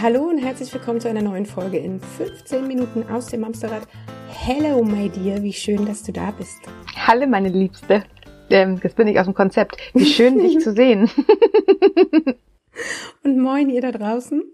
Hallo und herzlich willkommen zu einer neuen Folge in 15 Minuten aus dem Amsterrad. Hello, my dear, wie schön, dass du da bist. Hallo, meine Liebste. Ähm, jetzt bin ich aus dem Konzept. Wie schön, dich zu sehen. und moin, ihr da draußen.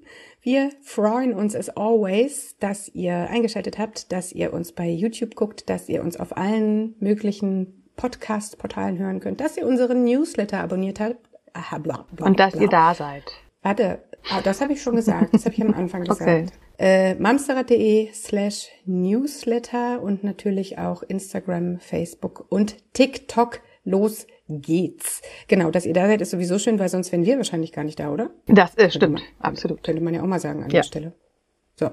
Wir freuen uns as always, dass ihr eingeschaltet habt, dass ihr uns bei YouTube guckt, dass ihr uns auf allen möglichen Podcast-Portalen hören könnt, dass ihr unseren Newsletter abonniert habt. Aha, bla, bla, und dass ihr da seid. Warte, Ah, das habe ich schon gesagt. Das habe ich am Anfang gesagt. Okay. Äh, mamsterrad.de slash newsletter und natürlich auch Instagram, Facebook und TikTok. Los geht's. Genau, dass ihr da seid, ist sowieso schön, weil sonst wären wir wahrscheinlich gar nicht da, oder? Das äh, stimmt, man, absolut. Könnte man ja auch mal sagen an ja. der Stelle. So.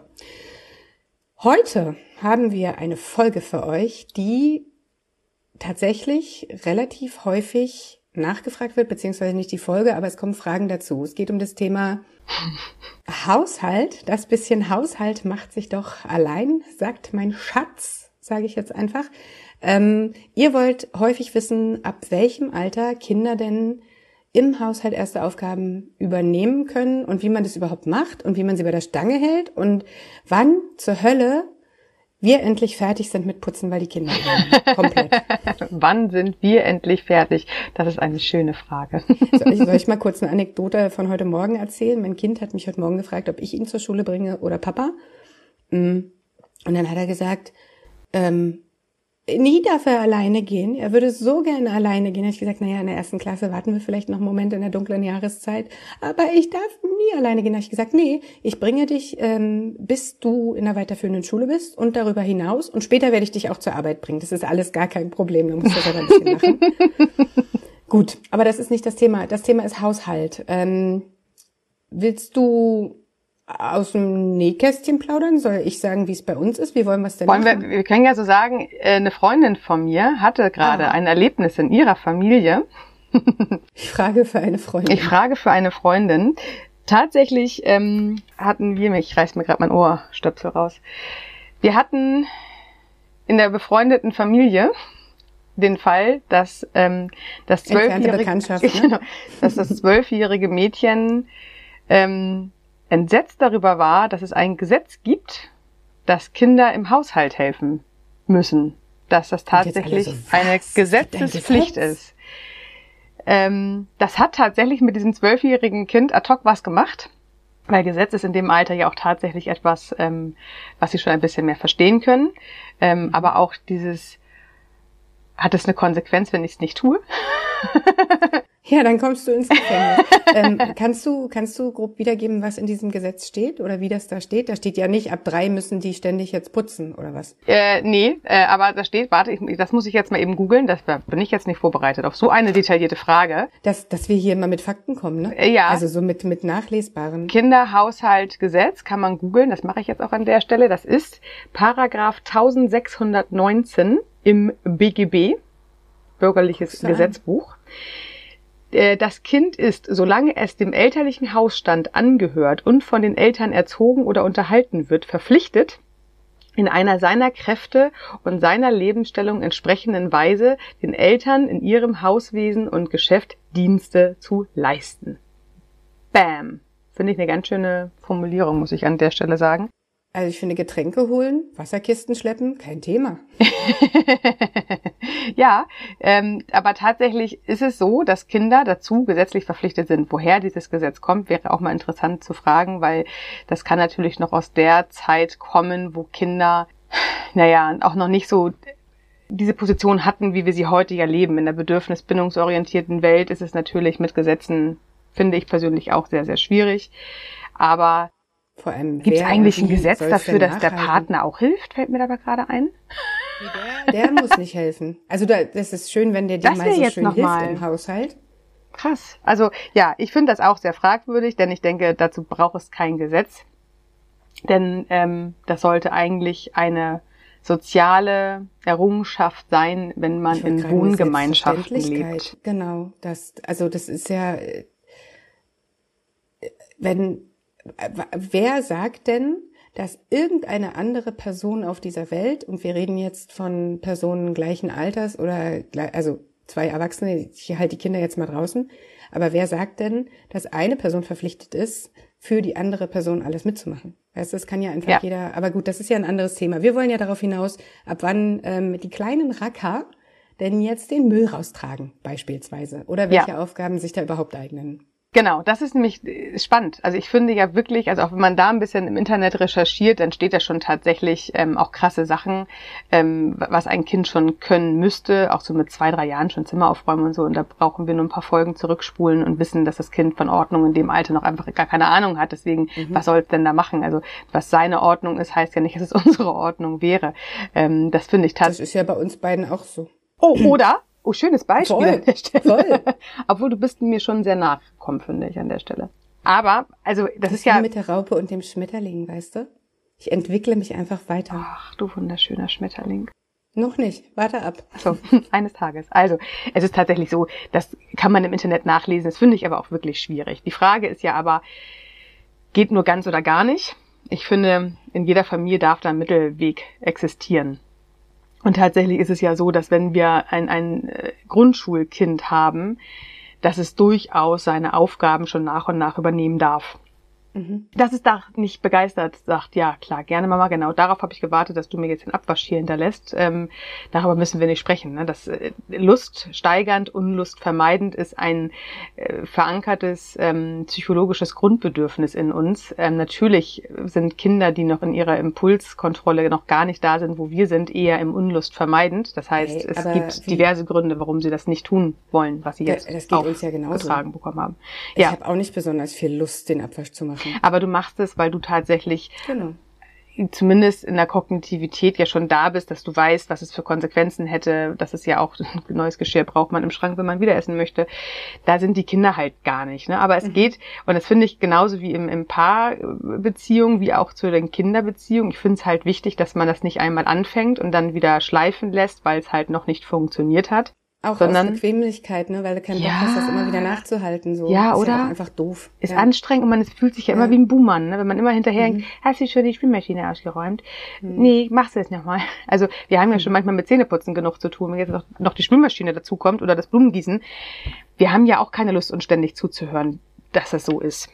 Heute haben wir eine Folge für euch, die tatsächlich relativ häufig nachgefragt wird, beziehungsweise nicht die Folge, aber es kommen Fragen dazu. Es geht um das Thema Haushalt. Das bisschen Haushalt macht sich doch allein, sagt mein Schatz, sage ich jetzt einfach. Ähm, ihr wollt häufig wissen, ab welchem Alter Kinder denn im Haushalt erste Aufgaben übernehmen können und wie man das überhaupt macht und wie man sie bei der Stange hält und wann zur Hölle wir endlich fertig sind mit Putzen, weil die Kinder haben. Komplett. Wann sind wir endlich fertig? Das ist eine schöne Frage. soll, ich, soll ich mal kurz eine Anekdote von heute Morgen erzählen? Mein Kind hat mich heute Morgen gefragt, ob ich ihn zur Schule bringe oder Papa. Mm. Und dann hat er gesagt, ähm, nie darf er alleine gehen. Er würde so gerne alleine gehen. Da habe ich gesagt, naja, in der ersten Klasse warten wir vielleicht noch einen Moment in der dunklen Jahreszeit. Aber ich darf nie alleine gehen. Da habe ich gesagt, nee, ich bringe dich, ähm, bis du in der weiterführenden Schule bist und darüber hinaus. Und später werde ich dich auch zur Arbeit bringen. Das ist alles gar kein Problem. Da musst du aber ein bisschen lachen. Gut, aber das ist nicht das Thema. Das Thema ist Haushalt. Ähm, willst du aus dem Nähkästchen plaudern? Soll ich sagen, wie es bei uns ist? Wie wollen wir es denn Wollen wir, wir können ja so sagen, äh, eine Freundin von mir hatte gerade ah. ein Erlebnis in ihrer Familie. ich frage für eine Freundin. Ich frage für eine Freundin. Tatsächlich ähm, hatten wir, ich reiß mir gerade mein Ohrstöpsel raus. Wir hatten in der befreundeten Familie den Fall, dass ähm, das zwölfjährige, ne? dass das zwölfjährige Mädchen ähm, entsetzt darüber war, dass es ein Gesetz gibt, dass Kinder im Haushalt helfen müssen. Dass das tatsächlich so, eine Gesetzespflicht ist. Ähm, das hat tatsächlich mit diesem zwölfjährigen Kind ad hoc was gemacht. Weil Gesetz ist in dem Alter ja auch tatsächlich etwas, ähm, was sie schon ein bisschen mehr verstehen können. Ähm, aber auch dieses, hat es eine Konsequenz, wenn ich es nicht tue? Ja, dann kommst du ins Gefängnis. ähm, kannst du kannst du grob wiedergeben, was in diesem Gesetz steht oder wie das da steht? Da steht ja nicht, ab drei müssen die ständig jetzt putzen oder was? Äh, nee, äh, aber da steht, warte, ich, das muss ich jetzt mal eben googeln. Das bin ich jetzt nicht vorbereitet auf so eine detaillierte Frage. Dass, dass wir hier mal mit Fakten kommen, ne? Äh, ja. Also so mit mit nachlesbaren. Kinderhaushaltgesetz kann man googeln. Das mache ich jetzt auch an der Stelle. Das ist Paragraph 1619 im BGB, Bürgerliches Gesetzbuch. Äh, das Kind ist, solange es dem elterlichen Hausstand angehört und von den Eltern erzogen oder unterhalten wird, verpflichtet, in einer seiner Kräfte und seiner Lebensstellung entsprechenden Weise den Eltern in ihrem Hauswesen und Geschäft Dienste zu leisten. Bam. Finde ich eine ganz schöne Formulierung, muss ich an der Stelle sagen. Also ich finde Getränke holen, Wasserkisten schleppen, kein Thema. ja, ähm, aber tatsächlich ist es so, dass Kinder dazu gesetzlich verpflichtet sind. Woher dieses Gesetz kommt, wäre auch mal interessant zu fragen, weil das kann natürlich noch aus der Zeit kommen, wo Kinder, naja, auch noch nicht so diese Position hatten, wie wir sie heute ja leben. In der bedürfnisbindungsorientierten Welt ist es natürlich mit Gesetzen, finde ich persönlich auch sehr, sehr schwierig. Aber vor allem, gibt es eigentlich ein Gesetz dafür, dass der Partner auch hilft? Fällt mir dabei gerade ein. Der, der muss nicht helfen. Also da, das ist schön, wenn der dir mal so schön hilft mal. im Haushalt. Krass. Also ja, ich finde das auch sehr fragwürdig, denn ich denke, dazu braucht es kein Gesetz. Denn ähm, das sollte eigentlich eine soziale Errungenschaft sein, wenn man in Wohngemeinschaften lebt. Genau, das also das ist ja wenn wer sagt denn, dass irgendeine andere Person auf dieser Welt, und wir reden jetzt von Personen gleichen Alters oder also zwei Erwachsene, ich halte die Kinder jetzt mal draußen. Aber wer sagt denn, dass eine Person verpflichtet ist, für die andere Person alles mitzumachen? Weißt du, das kann ja einfach ja. jeder, aber gut, das ist ja ein anderes Thema. Wir wollen ja darauf hinaus, ab wann ähm, die kleinen Racker denn jetzt den Müll raustragen, beispielsweise. Oder welche ja. Aufgaben sich da überhaupt eignen. Genau, das ist nämlich äh, spannend. Also ich finde ja wirklich, also auch wenn man da ein bisschen im Internet recherchiert, dann steht da schon tatsächlich ähm, auch krasse Sachen, ähm, was ein Kind schon können müsste, auch so mit zwei, drei Jahren schon Zimmer aufräumen und so. Und da brauchen wir nur ein paar Folgen zurückspulen und wissen, dass das Kind von Ordnung in dem Alter noch einfach gar keine Ahnung hat. Deswegen, mhm. was soll es denn da machen? Also was seine Ordnung ist, heißt ja nicht, dass es unsere Ordnung wäre. Ähm, das finde ich tatsächlich. Das ist ja bei uns beiden auch so. Oh, oder Oh, schönes Beispiel voll, an der Stelle. Voll. Obwohl du bist mir schon sehr nachgekommen, finde ich, an der Stelle. Aber, also, das, das ist ja. mit der Raupe und dem Schmetterling, weißt du? Ich entwickle mich einfach weiter. Ach, du wunderschöner Schmetterling. Noch nicht. Warte ab. So, eines Tages. Also, es ist tatsächlich so, das kann man im Internet nachlesen. Das finde ich aber auch wirklich schwierig. Die Frage ist ja aber, geht nur ganz oder gar nicht? Ich finde, in jeder Familie darf da ein Mittelweg existieren. Und tatsächlich ist es ja so, dass wenn wir ein, ein äh, Grundschulkind haben, dass es durchaus seine Aufgaben schon nach und nach übernehmen darf. Mhm. Dass es da nicht begeistert sagt, ja klar, gerne Mama, genau, darauf habe ich gewartet, dass du mir jetzt den Abwasch hier hinterlässt. Ähm, darüber müssen wir nicht sprechen. Ne? Das äh, Lust steigernd, Unlust vermeidend ist ein äh, verankertes ähm, psychologisches Grundbedürfnis in uns. Ähm, natürlich sind Kinder, die noch in ihrer Impulskontrolle noch gar nicht da sind, wo wir sind, eher im Unlust vermeidend. Das heißt, hey, es gibt diverse Gründe, warum sie das nicht tun wollen, was sie jetzt das auch ja getragen bekommen haben. Ich ja. habe auch nicht besonders viel Lust, den Abwasch zu machen machen. Aber du machst es, weil du tatsächlich genau. zumindest in der Kognitivität ja schon da bist, dass du weißt, was es für Konsequenzen hätte, dass es ja auch neues Geschirr braucht man im Schrank, wenn man wieder essen möchte. Da sind die Kinder halt gar nicht. Ne? Aber es mhm. geht, und das finde ich genauso wie im, im Paarbeziehung, wie auch zu den Kinderbeziehungen. Ich finde es halt wichtig, dass man das nicht einmal anfängt und dann wieder schleifen lässt, weil es halt noch nicht funktioniert hat. Auch sondern, aus Bequemlichkeit, ne? weil du keinen Bock ja, hast, das immer wieder nachzuhalten. So. Ja, ist oder? Ja einfach doof. Ist ja. anstrengend und man fühlt sich ja, ja. immer wie ein Buhmann, ne? wenn man immer hinterher mhm. hast du schon die Spülmaschine ausgeräumt? Mhm. Nee, machst du es nochmal. Also wir haben ja mhm. schon manchmal mit Zähneputzen genug zu tun, wenn jetzt noch, noch die Spülmaschine dazu kommt oder das Blumengießen. Wir haben ja auch keine Lust, uns ständig zuzuhören, dass das so ist.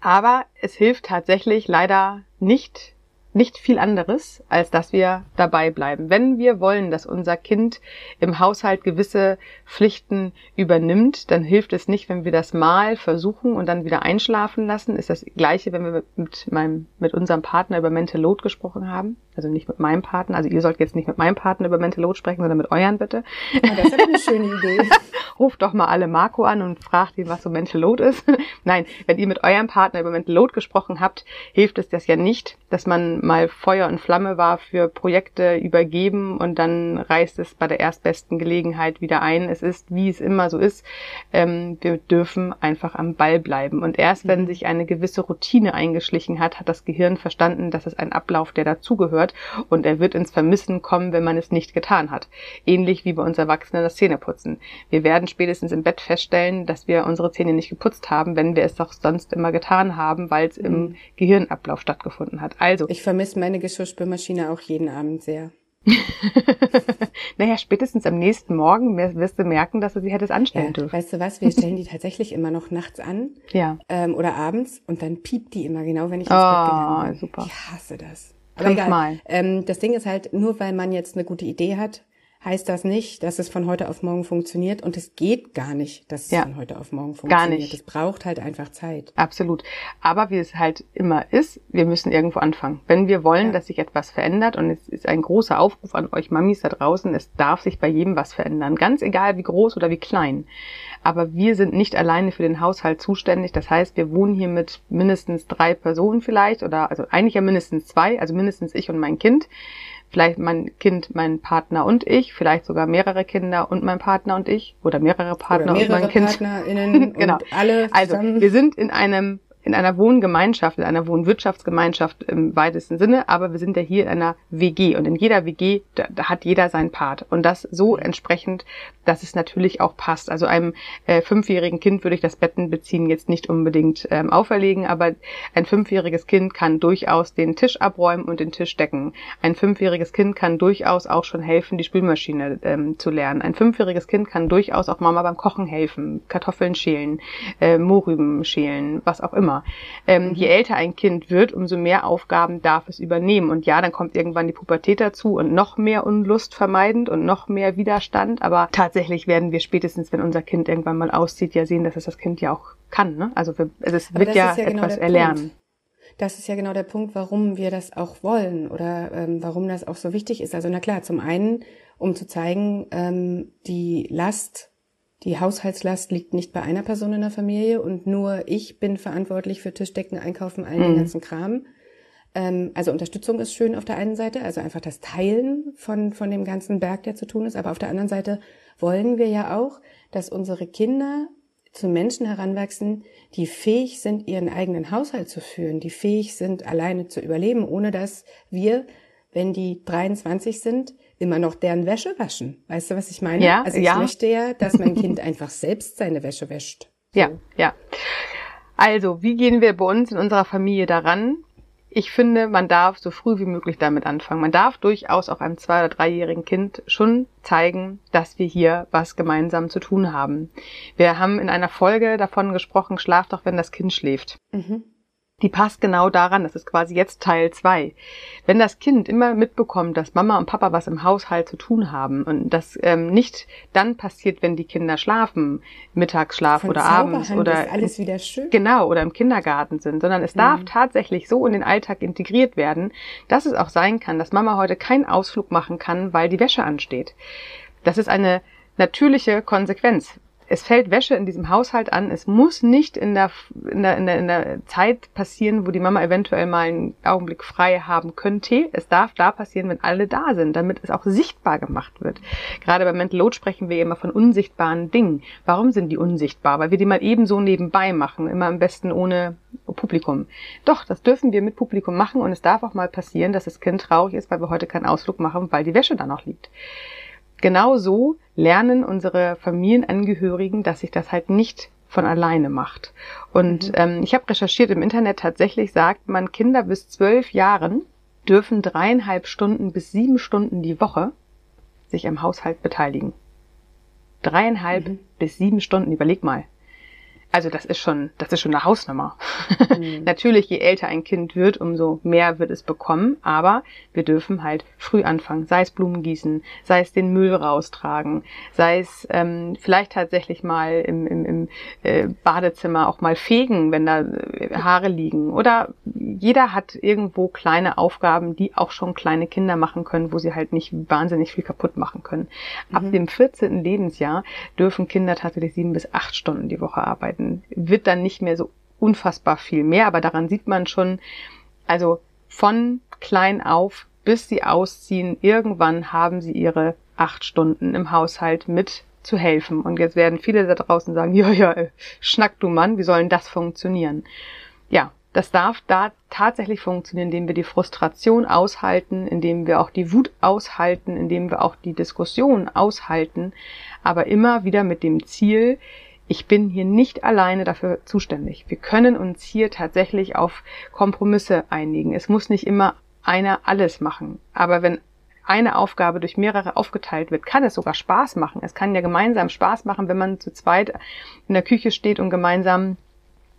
Aber es hilft tatsächlich leider nicht, nicht viel anderes, als dass wir dabei bleiben. Wenn wir wollen, dass unser Kind im Haushalt gewisse Pflichten übernimmt, dann hilft es nicht, wenn wir das mal versuchen und dann wieder einschlafen lassen. Ist das gleiche, wenn wir mit meinem, mit unserem Partner über Mental Load gesprochen haben. Also nicht mit meinem Partner. Also ihr sollt jetzt nicht mit meinem Partner über Mental Load sprechen, sondern mit euren bitte. Oh, das ist eine schöne Idee. Ruft doch mal alle Marco an und fragt ihn, was so Mental Load ist. Nein, wenn ihr mit eurem Partner über Mental Load gesprochen habt, hilft es das ja nicht, dass man mal Feuer und Flamme war für Projekte übergeben und dann reißt es bei der erstbesten Gelegenheit wieder ein. Es ist, wie es immer so ist, ähm, wir dürfen einfach am Ball bleiben. Und erst wenn mhm. sich eine gewisse Routine eingeschlichen hat, hat das Gehirn verstanden, dass es ein Ablauf, der dazugehört und er wird ins Vermissen kommen, wenn man es nicht getan hat. Ähnlich wie bei uns Erwachsenen das Zähneputzen. Wir werden spätestens im Bett feststellen, dass wir unsere Zähne nicht geputzt haben, wenn wir es doch sonst immer getan haben, weil es mhm. im Gehirnablauf stattgefunden hat. Also. Ich vermisse meine Geschirrspülmaschine auch jeden Abend sehr. naja, spätestens am nächsten Morgen wirst du merken, dass du sie hättest anstellen ja, dürfen. Weißt du was, wir stellen die tatsächlich immer noch nachts an. Ja. Ähm, oder abends und dann piept die immer genau, wenn ich ins oh, Bett gegangen bin. super. Ich hasse das. Aber egal. Ähm, das Ding ist halt, nur weil man jetzt eine gute Idee hat, heißt das nicht, dass es von heute auf morgen funktioniert und es geht gar nicht, dass es ja, von heute auf morgen funktioniert. Gar nicht. Es braucht halt einfach Zeit. Absolut. Aber wie es halt immer ist, wir müssen irgendwo anfangen. Wenn wir wollen, ja. dass sich etwas verändert und es ist ein großer Aufruf an euch Mamis da draußen, es darf sich bei jedem was verändern. Ganz egal wie groß oder wie klein. Aber wir sind nicht alleine für den Haushalt zuständig. Das heißt, wir wohnen hier mit mindestens drei Personen vielleicht oder also eigentlich ja mindestens zwei, also mindestens ich und mein Kind vielleicht mein Kind, mein Partner und ich, vielleicht sogar mehrere Kinder und mein Partner und ich oder mehrere Partner oder mehrere und mein Kind. PartnerInnen genau. alle also wir sind in einem in einer Wohngemeinschaft, in einer Wohnwirtschaftsgemeinschaft im weitesten Sinne, aber wir sind ja hier in einer WG und in jeder WG, da, da hat jeder seinen Part und das so entsprechend, dass es natürlich auch passt. Also einem äh, fünfjährigen Kind würde ich das Bettenbeziehen jetzt nicht unbedingt ähm, auferlegen, aber ein fünfjähriges Kind kann durchaus den Tisch abräumen und den Tisch decken. Ein fünfjähriges Kind kann durchaus auch schon helfen, die Spülmaschine ähm, zu lernen. Ein fünfjähriges Kind kann durchaus auch Mama beim Kochen helfen, Kartoffeln schälen, äh, Mohrrüben schälen, was auch immer. Ähm, je älter ein Kind wird, umso mehr Aufgaben darf es übernehmen. Und ja, dann kommt irgendwann die Pubertät dazu und noch mehr Unlust vermeidend und noch mehr Widerstand. Aber tatsächlich werden wir spätestens, wenn unser Kind irgendwann mal auszieht, ja sehen, dass es das Kind ja auch kann. Ne? Also, also es wird ja, ja genau etwas erlernen. Punkt das ist ja genau der Punkt, warum wir das auch wollen oder ähm, warum das auch so wichtig ist. Also na klar, zum einen, um zu zeigen, ähm, die Last die Haushaltslast liegt nicht bei einer Person in der Familie und nur ich bin verantwortlich für Tischdecken, Einkaufen, all den mhm. ganzen Kram. Ähm, also Unterstützung ist schön auf der einen Seite, also einfach das Teilen von, von dem ganzen Berg, der zu tun ist. Aber auf der anderen Seite wollen wir ja auch, dass unsere Kinder zu Menschen heranwachsen, die fähig sind, ihren eigenen Haushalt zu führen, die fähig sind, alleine zu überleben, ohne dass wir, wenn die 23 sind, immer noch deren Wäsche waschen. Weißt du, was ich meine? Ja, also ich ja. möchte ja, dass mein Kind einfach selbst seine Wäsche wäscht. So. Ja, ja. Also, wie gehen wir bei uns in unserer Familie daran? Ich finde, man darf so früh wie möglich damit anfangen. Man darf durchaus auch einem zwei- oder dreijährigen Kind schon zeigen, dass wir hier was gemeinsam zu tun haben. Wir haben in einer Folge davon gesprochen, schlaf doch, wenn das Kind schläft. Mhm die passt genau daran, das ist quasi jetzt Teil zwei. Wenn das Kind immer mitbekommt, dass Mama und Papa was im Haushalt zu tun haben und das ähm, nicht dann passiert, wenn die Kinder schlafen, Mittagsschlaf Von oder abends oder alles wieder schön. genau oder im Kindergarten sind, sondern es mhm. darf tatsächlich so in den Alltag integriert werden, dass es auch sein kann, dass Mama heute keinen Ausflug machen kann, weil die Wäsche ansteht. Das ist eine natürliche Konsequenz es fällt Wäsche in diesem Haushalt an. Es muss nicht in der, in der, in der, in der Zeit passieren, wo die Mama eventuell mal einen Augenblick frei haben könnte. Es darf da passieren, wenn alle da sind, damit es auch sichtbar gemacht wird. Gerade bei Mental Load sprechen wir immer von unsichtbaren Dingen. Warum sind die unsichtbar? Weil wir die mal ebenso nebenbei machen, immer am besten ohne Publikum. Doch, das dürfen wir mit Publikum machen und es darf auch mal passieren, dass das Kind traurig ist, weil wir heute keinen Ausflug machen, weil die Wäsche da noch liegt. Genau so lernen unsere Familienangehörigen, dass sich das halt nicht von alleine macht. Und mhm. ähm, ich habe recherchiert im Internet, tatsächlich sagt man, Kinder bis zwölf Jahren dürfen dreieinhalb Stunden bis sieben Stunden die Woche sich am Haushalt beteiligen. Dreieinhalb mhm. bis sieben Stunden, überleg mal. Also das ist schon, das ist schon eine Hausnummer. Mhm. Natürlich, je älter ein Kind wird, umso mehr wird es bekommen. Aber wir dürfen halt früh anfangen. Sei es Blumen gießen, sei es den Müll raustragen, sei es ähm, vielleicht tatsächlich mal im, im, im äh, Badezimmer auch mal fegen, wenn da äh, Haare liegen. Oder jeder hat irgendwo kleine Aufgaben, die auch schon kleine Kinder machen können, wo sie halt nicht wahnsinnig viel kaputt machen können. Ab mhm. dem 14. Lebensjahr dürfen Kinder tatsächlich sieben bis acht Stunden die Woche arbeiten arbeiten, wird dann nicht mehr so unfassbar viel mehr, aber daran sieht man schon, also von klein auf bis sie ausziehen, irgendwann haben sie ihre acht Stunden im Haushalt mit zu helfen. Und jetzt werden viele da draußen sagen, ja, ja, schnack du Mann, wie soll denn das funktionieren? Ja, das darf da tatsächlich funktionieren, indem wir die Frustration aushalten, indem wir auch die Wut aushalten, indem wir auch die Diskussion aushalten, aber immer wieder mit dem Ziel, ich bin hier nicht alleine dafür zuständig. Wir können uns hier tatsächlich auf Kompromisse einigen. Es muss nicht immer einer alles machen. Aber wenn eine Aufgabe durch mehrere aufgeteilt wird, kann es sogar Spaß machen. Es kann ja gemeinsam Spaß machen, wenn man zu zweit in der Küche steht und gemeinsam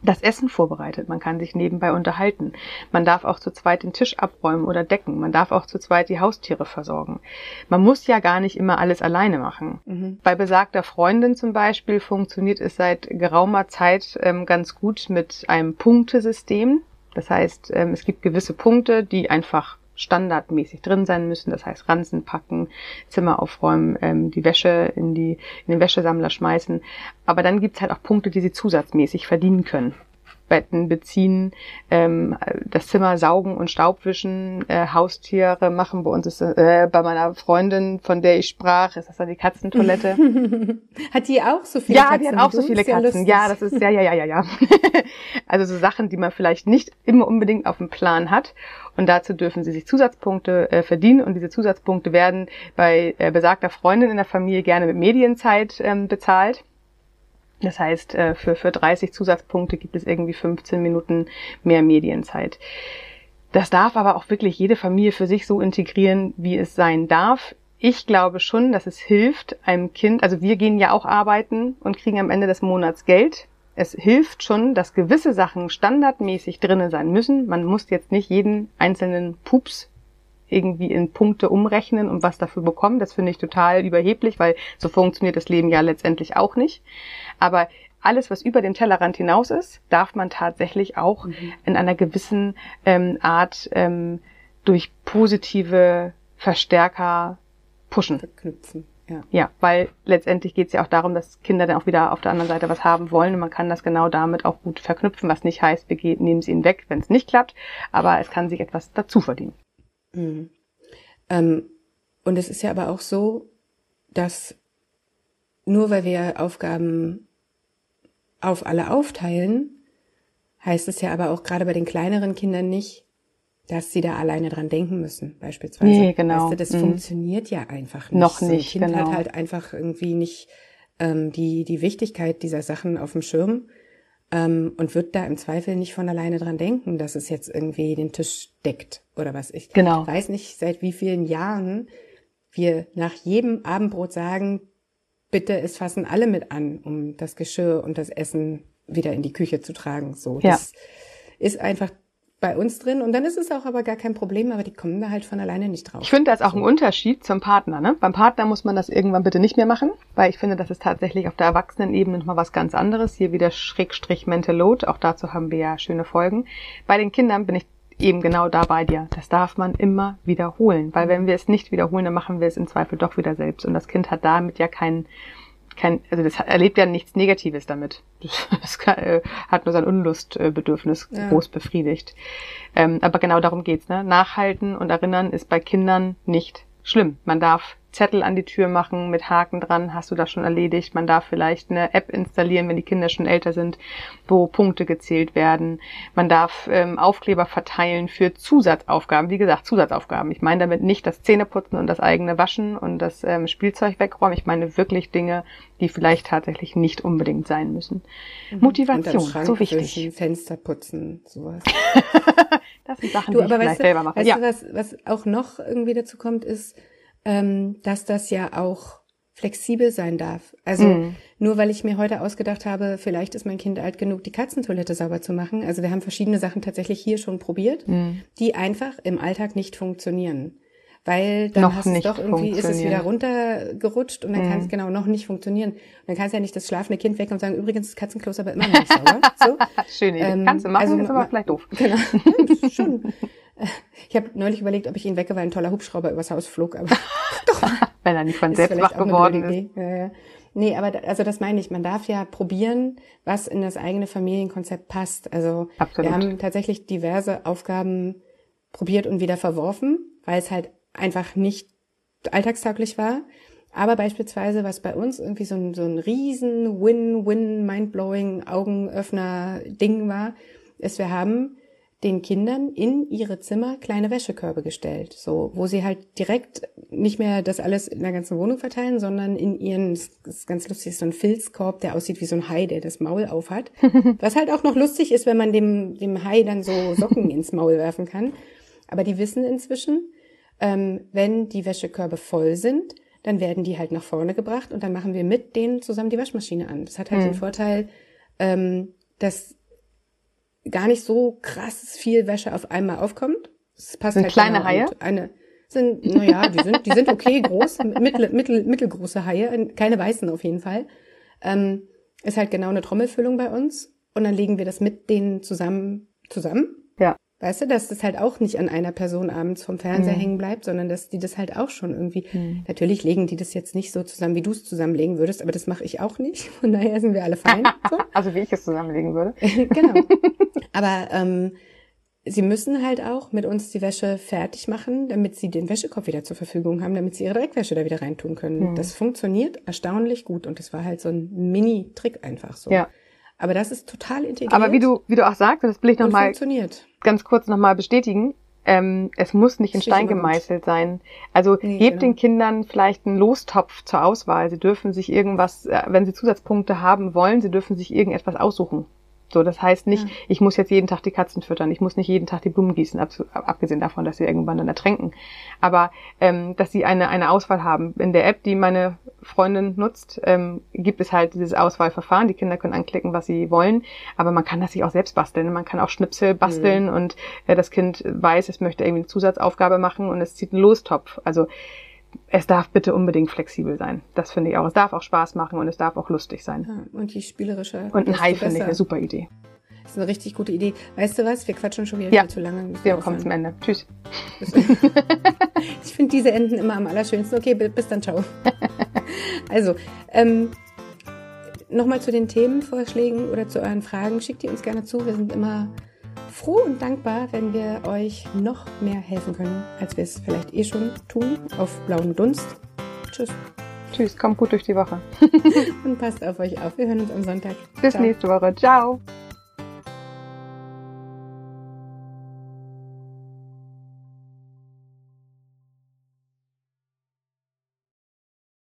das Essen vorbereitet. Man kann sich nebenbei unterhalten. Man darf auch zu zweit den Tisch abräumen oder decken. Man darf auch zu zweit die Haustiere versorgen. Man muss ja gar nicht immer alles alleine machen. Mhm. Bei besagter Freundin zum Beispiel funktioniert es seit geraumer Zeit ähm, ganz gut mit einem Punktesystem. Das heißt, ähm, es gibt gewisse Punkte, die einfach standardmäßig drin sein müssen. Das heißt, Ranzen packen, Zimmer aufräumen, ähm, die Wäsche in, die, in den Wäschesammler schmeißen. Aber dann gibt's halt auch Punkte, die sie zusatzmäßig verdienen können. Betten beziehen, ähm, das Zimmer saugen und Staubwischen, äh, Haustiere machen. Bei uns ist äh, bei meiner Freundin, von der ich sprach, ist das dann die Katzentoilette. hat die auch so viele ja, Katzen? Ja, die hat auch so viele Katzen. Ja, das ist ja, ja, ja, ja, ja. also so Sachen, die man vielleicht nicht immer unbedingt auf dem Plan hat. Und dazu dürfen sie sich Zusatzpunkte äh, verdienen. Und diese Zusatzpunkte werden bei äh, besagter Freundin in der Familie gerne mit Medienzeit ähm, bezahlt. Das heißt, äh, für, für 30 Zusatzpunkte gibt es irgendwie 15 Minuten mehr Medienzeit. Das darf aber auch wirklich jede Familie für sich so integrieren, wie es sein darf. Ich glaube schon, dass es hilft einem Kind, also wir gehen ja auch arbeiten und kriegen am Ende des Monats Geld. Es hilft schon, dass gewisse Sachen standardmäßig drinnen sein müssen. Man muss jetzt nicht jeden einzelnen Pups irgendwie in Punkte umrechnen und was dafür bekommen. Das finde ich total überheblich, weil so funktioniert das Leben ja letztendlich auch nicht. Aber alles, was über den Tellerrand hinaus ist, darf man tatsächlich auch mhm. in einer gewissen ähm, Art ähm, durch positive Verstärker pushen. Verknüpfen. Ja. ja, weil letztendlich geht es ja auch darum, dass Kinder dann auch wieder auf der anderen Seite was haben wollen und man kann das genau damit auch gut verknüpfen, was nicht heißt, wir nehmen sie ihnen weg, wenn es nicht klappt, aber es kann sich etwas dazu verdienen. Mhm. Ähm, und es ist ja aber auch so, dass nur weil wir Aufgaben auf alle aufteilen, heißt es ja aber auch gerade bei den kleineren Kindern nicht, dass sie da alleine dran denken müssen, beispielsweise. Nee, genau. Weißt du, das mhm. funktioniert ja einfach nicht. Noch nicht. So ein Kind genau. hat halt einfach irgendwie nicht ähm, die, die Wichtigkeit dieser Sachen auf dem Schirm ähm, und wird da im Zweifel nicht von alleine dran denken, dass es jetzt irgendwie den Tisch deckt oder was. Ich genau. weiß nicht, seit wie vielen Jahren wir nach jedem Abendbrot sagen, bitte, es fassen alle mit an, um das Geschirr und das Essen wieder in die Küche zu tragen. So, ja. das ist einfach bei uns drin und dann ist es auch aber gar kein Problem, aber die kommen da halt von alleine nicht drauf. Ich finde, da ist auch ein Unterschied zum Partner. Ne? Beim Partner muss man das irgendwann bitte nicht mehr machen, weil ich finde, das ist tatsächlich auf der Erwachsenenebene nochmal was ganz anderes. Hier wieder Schrägstrich Mental Load, auch dazu haben wir ja schöne Folgen. Bei den Kindern bin ich eben genau da bei dir. Das darf man immer wiederholen, weil wenn wir es nicht wiederholen, dann machen wir es im Zweifel doch wieder selbst und das Kind hat damit ja keinen kein, also das erlebt ja nichts Negatives damit. Das kann, äh, hat nur sein Unlustbedürfnis ja. groß befriedigt. Ähm, aber genau darum geht's. Ne? Nachhalten und erinnern ist bei Kindern nicht schlimm. Man darf Zettel an die Tür machen mit Haken dran, hast du das schon erledigt. Man darf vielleicht eine App installieren, wenn die Kinder schon älter sind, wo Punkte gezählt werden. Man darf ähm, Aufkleber verteilen für Zusatzaufgaben. Wie gesagt, Zusatzaufgaben. Ich meine damit nicht das Zähneputzen und das eigene Waschen und das ähm, Spielzeug wegräumen. Ich meine wirklich Dinge, die vielleicht tatsächlich nicht unbedingt sein müssen. Mhm. Motivation, so wichtig. Fenster putzen, sowas. das sind Sachen, du, die ich vielleicht du, selber mache. Weißt ja. du, was, was auch noch irgendwie dazu kommt, ist, ähm, dass das ja auch flexibel sein darf. Also mm. nur weil ich mir heute ausgedacht habe, vielleicht ist mein Kind alt genug, die Katzentoilette sauber zu machen. Also wir haben verschiedene Sachen tatsächlich hier schon probiert, mm. die einfach im Alltag nicht funktionieren. Weil dann noch hast es doch irgendwie, ist es wieder runtergerutscht und dann mm. kann es genau noch nicht funktionieren. Und dann kannst du ja nicht das schlafende Kind weg und sagen, übrigens das Katzenklo ist aber immer noch sauber. So. Schöne Idee. Ähm, kannst du machen, also, ist aber vielleicht doof. Genau, schon. Ich habe neulich überlegt, ob ich ihn wecke, weil ein toller Hubschrauber übers Haus flog. Aber doch. Wenn er nicht von selbst wach geworden ist. Ja, ja. Nee, aber da, also das meine ich. Man darf ja probieren, was in das eigene Familienkonzept passt. Also Absolut. wir haben tatsächlich diverse Aufgaben probiert und wieder verworfen, weil es halt einfach nicht alltagstauglich war. Aber beispielsweise, was bei uns irgendwie so ein, so ein riesen Win-Win, Mindblowing, Augenöffner-Ding war, ist, wir haben den Kindern in ihre Zimmer kleine Wäschekörbe gestellt, so wo sie halt direkt nicht mehr das alles in der ganzen Wohnung verteilen, sondern in ihren, das ist ganz lustig, so ein Filzkorb, der aussieht wie so ein Hai, der das Maul aufhat. Was halt auch noch lustig ist, wenn man dem, dem Hai dann so Socken ins Maul werfen kann. Aber die wissen inzwischen, ähm, wenn die Wäschekörbe voll sind, dann werden die halt nach vorne gebracht und dann machen wir mit denen zusammen die Waschmaschine an. Das hat halt mhm. den Vorteil, ähm, dass gar nicht so krass viel Wäsche auf einmal aufkommt. Es passt sind halt kleine Haie? Eine, sind, naja, die sind, die sind okay groß, mittel, mittel, mittelgroße Haie, keine weißen auf jeden Fall. Ähm, ist halt genau eine Trommelfüllung bei uns. Und dann legen wir das mit denen zusammen, zusammen. Ja. Weißt du, dass das halt auch nicht an einer Person abends vom Fernseher Mhm. hängen bleibt, sondern dass die das halt auch schon irgendwie. Mhm. Natürlich legen die das jetzt nicht so zusammen, wie du es zusammenlegen würdest, aber das mache ich auch nicht. Von daher sind wir alle fein. So. Also wie ich es zusammenlegen würde. genau. Aber ähm, sie müssen halt auch mit uns die Wäsche fertig machen, damit sie den Wäschekorb wieder zur Verfügung haben, damit sie ihre Dreckwäsche da wieder reintun können. Mhm. Das funktioniert erstaunlich gut und das war halt so ein Mini-Trick einfach so. Ja. Aber das ist total integriert. Aber wie du, wie du auch sagst, das will ich nochmal ganz kurz nochmal bestätigen, ähm, es muss nicht in Stein gemeißelt sein. Also Nee, gebt genau. den Kindern vielleicht einen Lostopf zur Auswahl. Sie dürfen sich irgendwas, äh, wenn sie Zusatzpunkte haben wollen, sie dürfen sich irgendetwas aussuchen. So, das heißt nicht, Ja. ich muss jetzt jeden Tag die Katzen füttern, ich muss nicht jeden Tag die Blumen gießen, abgesehen davon, dass sie irgendwann dann ertränken. Aber ähm, dass sie eine, eine Auswahl haben. In der App, die meine Freundin nutzt, ähm, gibt es halt dieses Auswahlverfahren. Die Kinder können anklicken, was sie wollen, aber man kann das sich auch selbst basteln. Man kann auch Schnipsel basteln und äh, das Kind weiß, es möchte irgendwie eine Zusatzaufgabe machen und es zieht einen Lostopf. Also es darf bitte unbedingt flexibel sein. Das finde ich auch. Es darf auch Spaß machen und es darf auch lustig sein. Ja, und je spielerischer. Und ein Hai finde ich eine super Idee. Das ist eine richtig gute Idee. Weißt du was? Wir quatschen schon wieder Ja. viel zu lange. Wir kommen zum Ende. Tschüss. ich finde diese Enden immer am allerschönsten. Okay, bi- bis dann, ciao. also, ähm, nochmal zu den Themenvorschlägen oder zu euren Fragen. Schickt die uns gerne zu. Wir sind immer froh und dankbar, wenn wir euch noch mehr helfen können, als wir es vielleicht eh schon tun, auf blauen Dunst. Tschüss Tschüss. Kommt gut durch die Woche. und passt auf euch auf. Wir hören uns am Sonntag. Bis Ciao. nächste Woche. Ciao.